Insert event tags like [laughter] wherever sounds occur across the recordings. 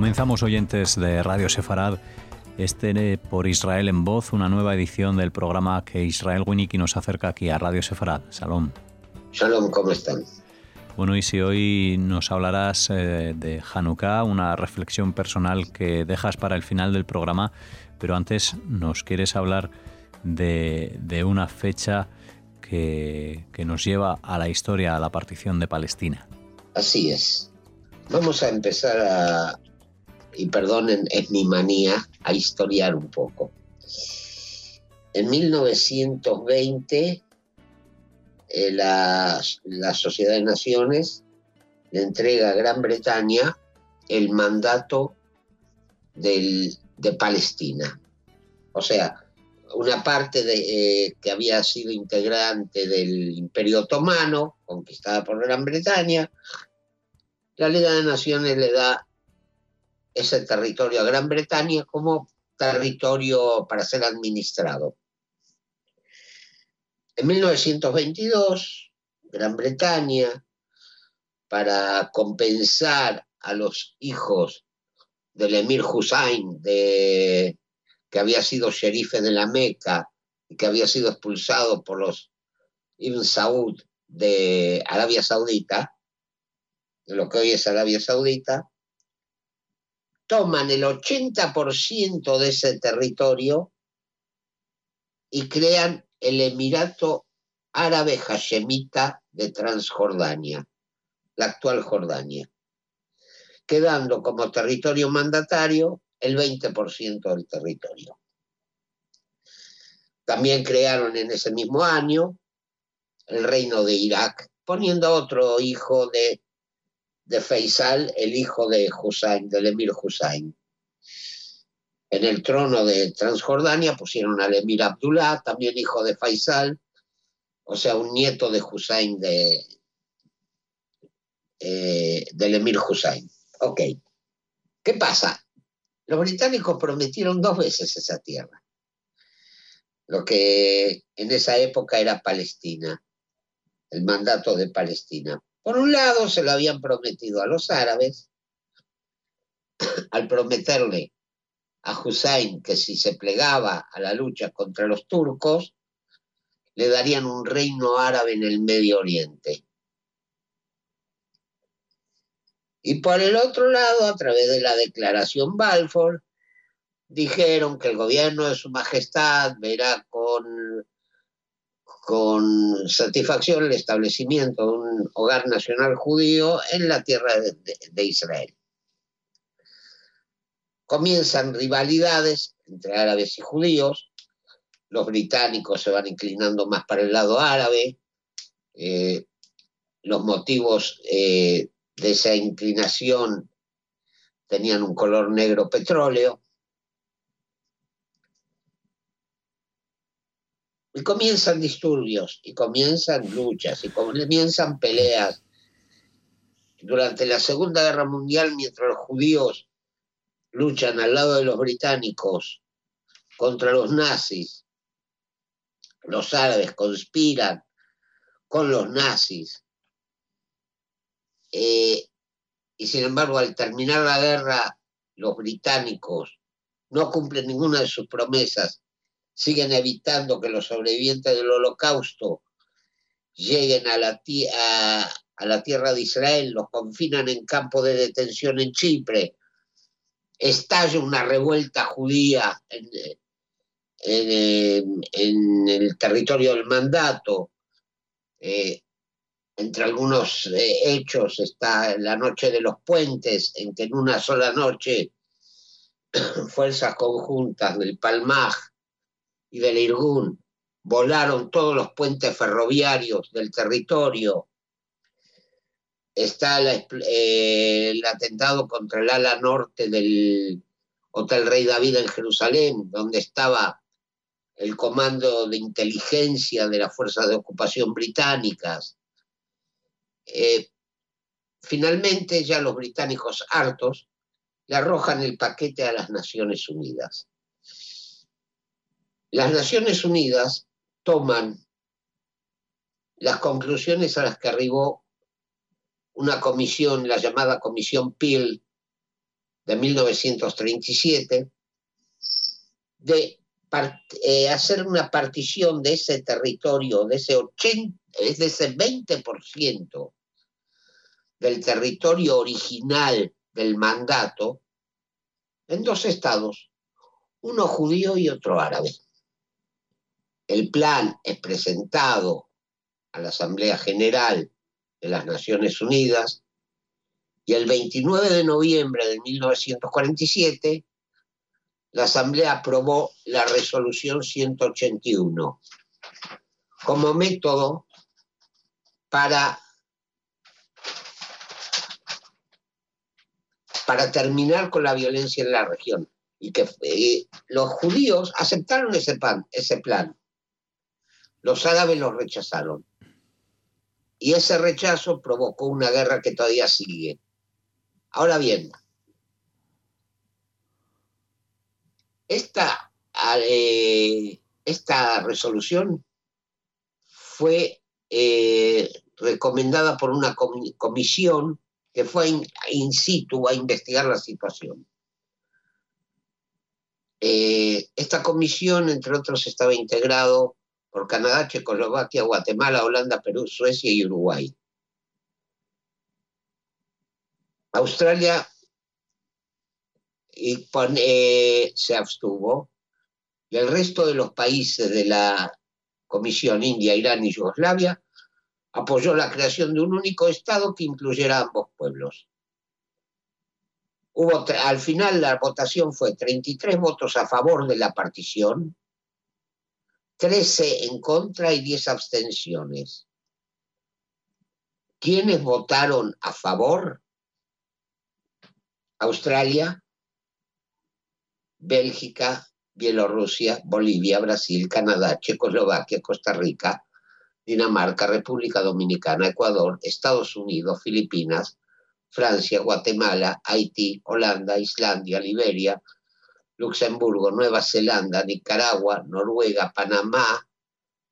Comenzamos oyentes de Radio Sefarad, este por Israel en voz, una nueva edición del programa que Israel Winiki nos acerca aquí a Radio Sefarad. Salón. Shalom, ¿cómo están? Bueno, y si hoy nos hablarás eh, de Hanukkah, una reflexión personal que dejas para el final del programa, pero antes nos quieres hablar de, de una fecha que, que nos lleva a la historia, a la partición de Palestina. Así es. Vamos a empezar a, y perdonen, es mi manía, a historiar un poco. En 1920, eh, la, Sociedad de Naciones le entrega a Gran Bretaña el mandato del, de Palestina. O sea, una parte de, eh, que había sido integrante del Imperio Otomano, conquistada por Gran Bretaña, la Liga de Naciones le da ese territorio a Gran Bretaña como territorio para ser administrado. En 1922, Gran Bretaña, para compensar a los hijos del emir Hussein, de, que había sido sherife de la Meca y que había sido expulsado por los Ibn Saud de Arabia Saudita, de lo que hoy es Arabia Saudita, toman el 80% de ese territorio y crean el Emirato Árabe Hashemita de Transjordania, la actual Jordania, quedando como territorio mandatario el 20% del territorio. También crearon en ese mismo año el reino de Irak, poniendo otro hijo de de Faisal, el hijo de Hussein, del emir Hussein. En el trono de Transjordania pusieron al emir Abdullah, también hijo de Faisal, o sea, un nieto de Hussein de, eh, del emir Hussein. Ok. ¿Qué pasa? Los británicos prometieron dos veces esa tierra, lo que en esa época era Palestina, el mandato de Palestina. Por un lado, se lo habían prometido a los árabes, [clears throat] al prometerle a Hussein que si se plegaba a la lucha contra los turcos, le darían un reino árabe en el Medio Oriente. Y por el otro lado, a través de la declaración Balfour, dijeron que el gobierno de su majestad verá con con satisfacción el establecimiento de un hogar nacional judío en la tierra de, Israel. Comienzan rivalidades entre árabes y judíos, los británicos se van inclinando más para el lado árabe, eh, los motivos eh, de esa inclinación tenían un color negro petróleo, Y comienzan disturbios, y comienzan luchas, y comienzan peleas. Durante la Segunda Guerra Mundial, mientras los judíos luchan al lado de los británicos contra los nazis, los árabes conspiran con los nazis. Eh, y sin embargo, al terminar la guerra, los británicos no cumplen ninguna de sus promesas siguen evitando que los sobrevivientes del holocausto lleguen a la, tierra de Israel, los confinan en campo de detención en Chipre, estalla una revuelta judía en el territorio del mandato. Eh, entre algunos eh, hechos está la noche de los puentes, en que en una sola noche [coughs] fuerzas conjuntas del Palmaj y del Irgun volaron todos los puentes ferroviarios del territorio. Está eh, el atentado contra el ala norte del Hotel Rey David en Jerusalén, donde estaba el comando de inteligencia de las fuerzas de ocupación británicas. Eh, finalmente, ya los británicos hartos le arrojan el paquete a las Naciones Unidas. Las Naciones Unidas toman las conclusiones a las que arribó una comisión, la llamada Comisión Peel de 1937 de eh, hacer una partición de ese territorio, de ese 80, de ese 20% del territorio original del mandato, en dos estados, uno judío y otro árabe. El plan es presentado a la Asamblea General de las Naciones Unidas y el 29 de noviembre de 1947 la Asamblea aprobó la resolución 181 como método para, para terminar con la violencia en la región. Y que eh, los judíos aceptaron ese, ese plan. Los árabes lo rechazaron. Y ese rechazo provocó una guerra que todavía sigue. Ahora bien, esta, eh, esta resolución fue eh, recomendada por una comisión que fue in, situ a investigar la situación. Eh, esta comisión, entre otros, estaba integrado por Canadá, Checoslovaquia, Guatemala, Holanda, Perú, Suecia y Uruguay. Australia eh, se abstuvo y el resto de los países de la Comisión India, Irán y Yugoslavia apoyó la creación de un único Estado que incluyera ambos pueblos. Al final la votación fue 33 votos a favor de la partición, 13 en contra y 10 abstenciones. ¿Quiénes votaron a favor? Australia, Bélgica, Bielorrusia, Bolivia, Brasil, Canadá, Checoslovaquia, Costa Rica, Dinamarca, República Dominicana, Ecuador, Estados Unidos, Filipinas, Francia, Guatemala, Haití, Holanda, Islandia, Liberia, Luxemburgo, Nueva Zelanda, Nicaragua, Noruega, Panamá,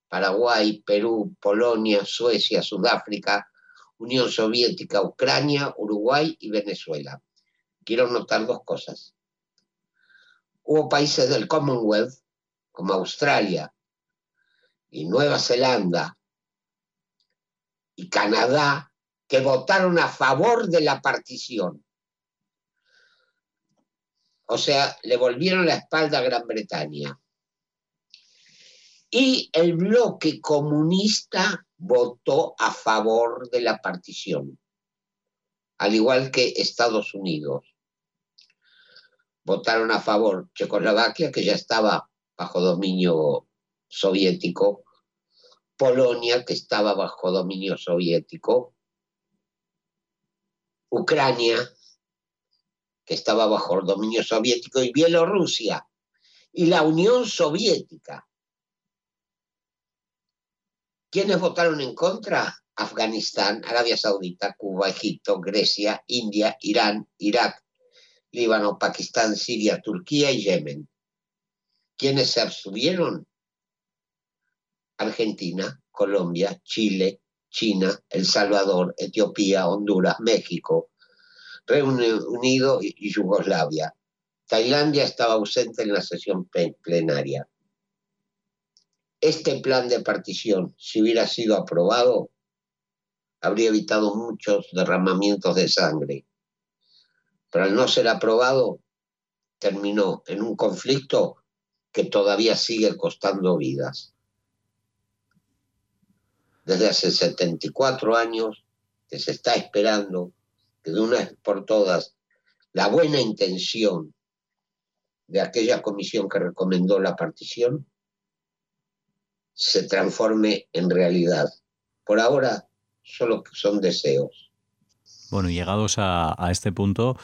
Paraguay, Perú, Polonia, Suecia, Sudáfrica, Unión Soviética, Ucrania, Uruguay y Venezuela. Quiero notar dos cosas. Hubo países del Commonwealth, como Australia y Nueva Zelanda y Canadá, que votaron a favor de la partición. O sea, le volvieron la espalda a Gran Bretaña. Y el bloque comunista votó a favor de la partición, al igual que Estados Unidos. Votaron a favor Checoslovaquia, que ya estaba bajo dominio soviético, Polonia, que estaba bajo dominio soviético, Ucrania, que estaba bajo dominio soviético, y Bielorrusia, y la Unión Soviética. ¿Quiénes votaron en contra? Afganistán, Arabia Saudita, Cuba, Egipto, Grecia, India, Irán, Irak, Líbano, Pakistán, Siria, Turquía y Yemen. ¿Quiénes se abstuvieron? Argentina, Colombia, Chile, China, El Salvador, Etiopía, Honduras, México, Reino Unido y Yugoslavia. Tailandia estaba ausente en la sesión plenaria. Este plan de partición, si hubiera sido aprobado, habría evitado muchos derramamientos de sangre. Pero al no ser aprobado, terminó en un conflicto que todavía sigue costando vidas desde hace 74 años que se está esperando de una vez por todas la buena intención de aquella comisión que recomendó la partición se transforme en realidad. Por ahora solo son deseos. Bueno, llegados a, este punto,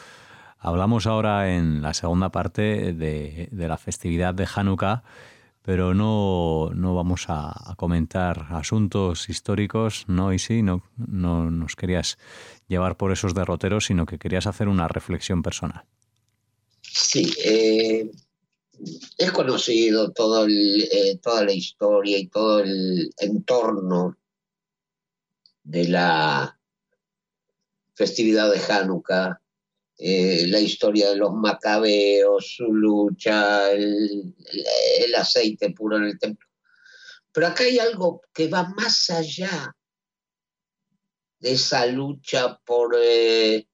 hablamos ahora en la segunda parte de, de la festividad de Hanukkah pero no, no vamos a, comentar asuntos históricos, no y sí, no, no nos querías llevar por esos derroteros, sino que querías hacer una reflexión personal. Sí, eh, es conocido todo eh, toda la historia y todo el entorno de la festividad de Hanukkah. Eh, la historia de los macabeos, su lucha, el, aceite puro en el templo. Pero acá hay algo que va más allá de esa lucha por, eh,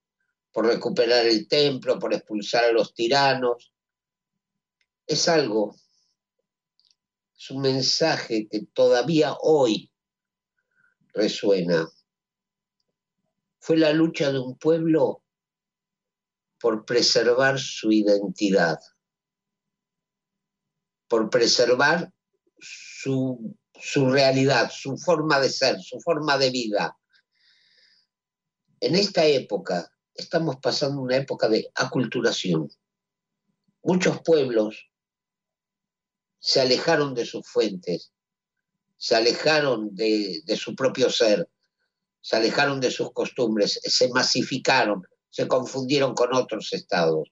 por recuperar el templo, por expulsar a los tiranos. Es algo, es un mensaje que todavía hoy resuena. Fue la lucha de un pueblo por preservar su identidad, por preservar su, realidad, su forma de ser, su forma de vida. En esta época estamos pasando una época de aculturación. Muchos pueblos se alejaron de sus fuentes, se alejaron de, de su propio ser, se alejaron de sus costumbres, se masificaron, se confundieron con otros estados.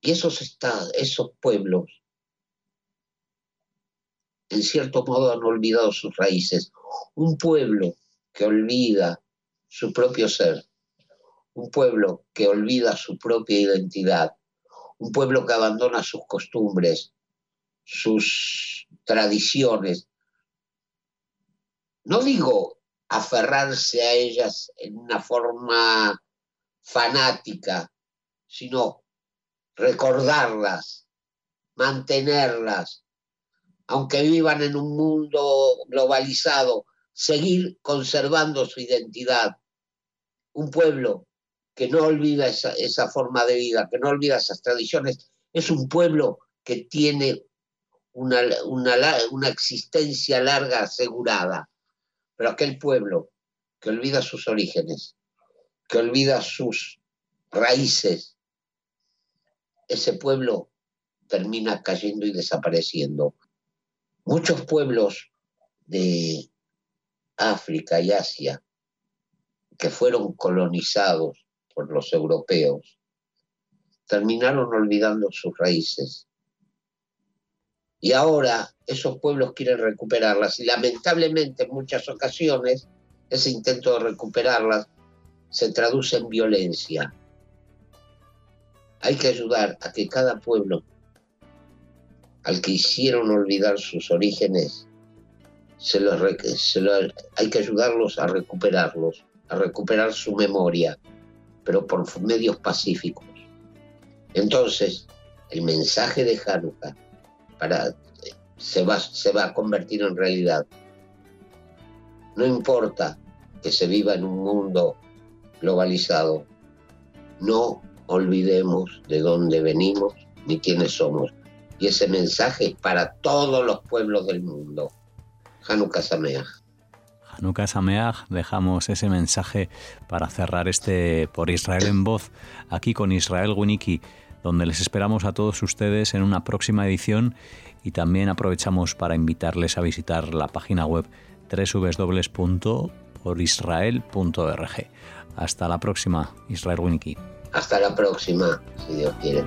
Y esos estados, esos pueblos, en cierto modo han olvidado sus raíces. Un pueblo que olvida su propio ser, un pueblo que olvida su propia identidad, un pueblo que abandona sus costumbres, sus tradiciones. No digo aferrarse a ellas en una forma fanática, sino recordarlas, mantenerlas, aunque vivan en un mundo globalizado, seguir conservando su identidad. Un pueblo que no olvida esa, forma de vida, que no olvida esas tradiciones, es un pueblo que tiene una, una existencia larga asegurada. Pero aquel pueblo que olvida sus orígenes, que olvida sus raíces, ese pueblo termina cayendo y desapareciendo. Muchos pueblos de África y Asia que fueron colonizados por los europeos terminaron olvidando sus raíces. Y ahora esos pueblos quieren recuperarlas y lamentablemente en muchas ocasiones ese intento de recuperarlas se traduce en violencia. Hay que ayudar a que cada pueblo al que hicieron olvidar sus orígenes, se hay que ayudarlos a recuperarlos, a recuperar su memoria, pero por medios pacíficos. Entonces, el mensaje de Hanukkah para, se, va, se va a convertir en realidad. No importa que se viva en un mundo globalizado, no olvidemos de dónde venimos ni quiénes somos. Y ese mensaje es para todos los pueblos del mundo. Hanukkah Sameach. Hanukkah Sameach, dejamos ese mensaje para cerrar este Por Israel en Voz, aquí con Israel Winiki, donde les esperamos a todos ustedes en una próxima edición y también aprovechamos para invitarles a visitar la página web www.porisrael.org. Hasta la próxima, Israel Winiki. Hasta la próxima, si Dios quiere.